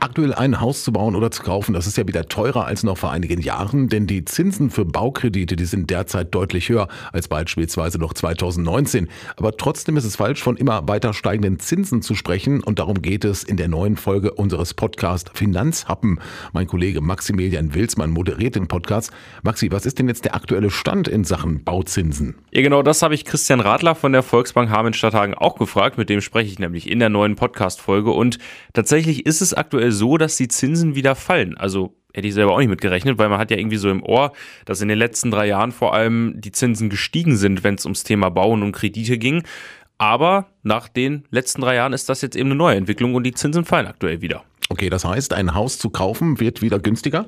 Aktuell ein Haus zu bauen oder zu kaufen, das ist ja wieder teurer als noch vor einigen Jahren, denn die Zinsen für Baukredite, die sind derzeit deutlich höher als beispielsweise noch 2019. Aber trotzdem ist es falsch, von immer weiter steigenden Zinsen zu sprechen und darum geht es in der neuen Folge unseres Podcasts Finanzhappen. Mein Kollege Maximilian Wilsmann moderiert den Podcast. Maxi, was ist denn jetzt der aktuelle Stand in Sachen Bauzinsen? Ja, genau das habe ich Christian Radler von der Volksbank Hameln-Stadthagen auch gefragt. Mit dem spreche ich nämlich in der neuen Podcast-Folge und tatsächlich ist es aktuell so, dass die Zinsen wieder fallen. Also hätte ich selber auch nicht mitgerechnet, weil man hat ja irgendwie so im Ohr, dass in den letzten drei Jahren vor allem die Zinsen gestiegen sind, wenn es ums Thema Bauen und Kredite ging. Aber nach den letzten drei Jahren ist das jetzt eben eine neue Entwicklung und die Zinsen fallen aktuell wieder. Okay, das heißt, ein Haus zu kaufen wird wieder günstiger?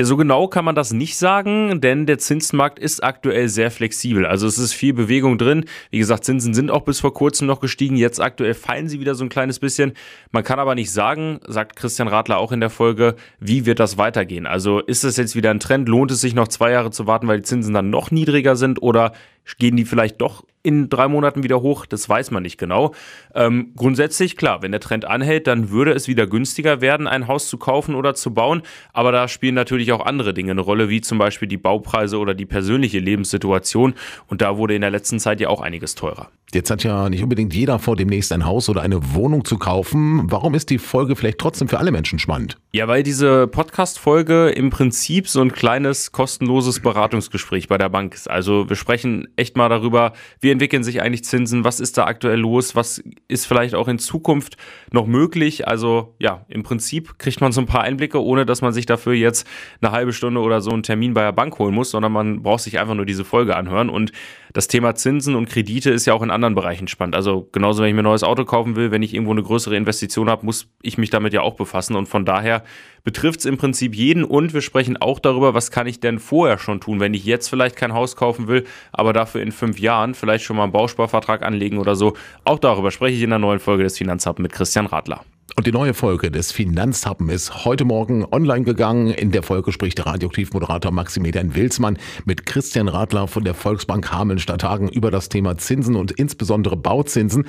So genau kann man das nicht sagen, denn der Zinsmarkt ist aktuell sehr flexibel. Also es ist viel Bewegung drin. Wie gesagt, Zinsen sind auch bis vor kurzem noch gestiegen. Jetzt aktuell fallen sie wieder so ein kleines bisschen. Man kann aber nicht sagen, sagt Christian Radler auch in der Folge, wie wird das weitergehen? Also ist das jetzt wieder ein Trend? Lohnt es sich noch zwei Jahre zu warten, weil die Zinsen dann noch niedriger sind? Oder gehen die vielleicht doch in drei Monaten wieder hoch? Das weiß man nicht genau. Ähm, grundsätzlich, klar, wenn der Trend anhält, dann würde es wieder günstiger werden, ein Haus zu kaufen oder zu bauen. Aber da spielen natürlich auch andere Dinge eine Rolle, wie zum Beispiel die Baupreise oder die persönliche Lebenssituation. Und da wurde in der letzten Zeit ja auch einiges teurer. Jetzt hat ja nicht unbedingt jeder vor, demnächst ein Haus oder eine Wohnung zu kaufen. Warum ist die Folge vielleicht trotzdem für alle Menschen spannend? Ja, weil diese Podcast-Folge im Prinzip so ein kleines kostenloses Beratungsgespräch bei der Bank ist. Also wir sprechen echt mal darüber, wie entwickeln sich eigentlich Zinsen, was ist da aktuell los, was ist vielleicht auch in Zukunft noch möglich. Also ja, im Prinzip kriegt man so ein paar Einblicke, ohne dass man sich dafür jetzt eine halbe Stunde oder so einen Termin bei der Bank holen muss, sondern man braucht sich einfach nur diese Folge anhören. Und das Thema Zinsen und Kredite ist ja auch in anderen Bereichen spannend. Also genauso, wenn ich mir ein neues Auto kaufen will, wenn ich irgendwo eine größere Investition habe, muss ich mich damit ja auch befassen. Und von daher betrifft es im Prinzip jeden. Und wir sprechen auch darüber, was kann ich denn vorher schon tun, wenn ich jetzt vielleicht kein Haus kaufen will, aber dafür in fünf Jahren vielleicht schon mal einen Bausparvertrag anlegen oder so. Auch darüber spreche ich in der neuen Folge des Finanzhub mit Christian Radler. Und die neue Folge des Finanzhappen ist heute Morgen online gegangen. In der Folge spricht der Radioaktivmoderator Maximilian Wilsmann mit Christian Radler von der Volksbank Hameln-Stadthagen über das Thema Zinsen und insbesondere Bauzinsen.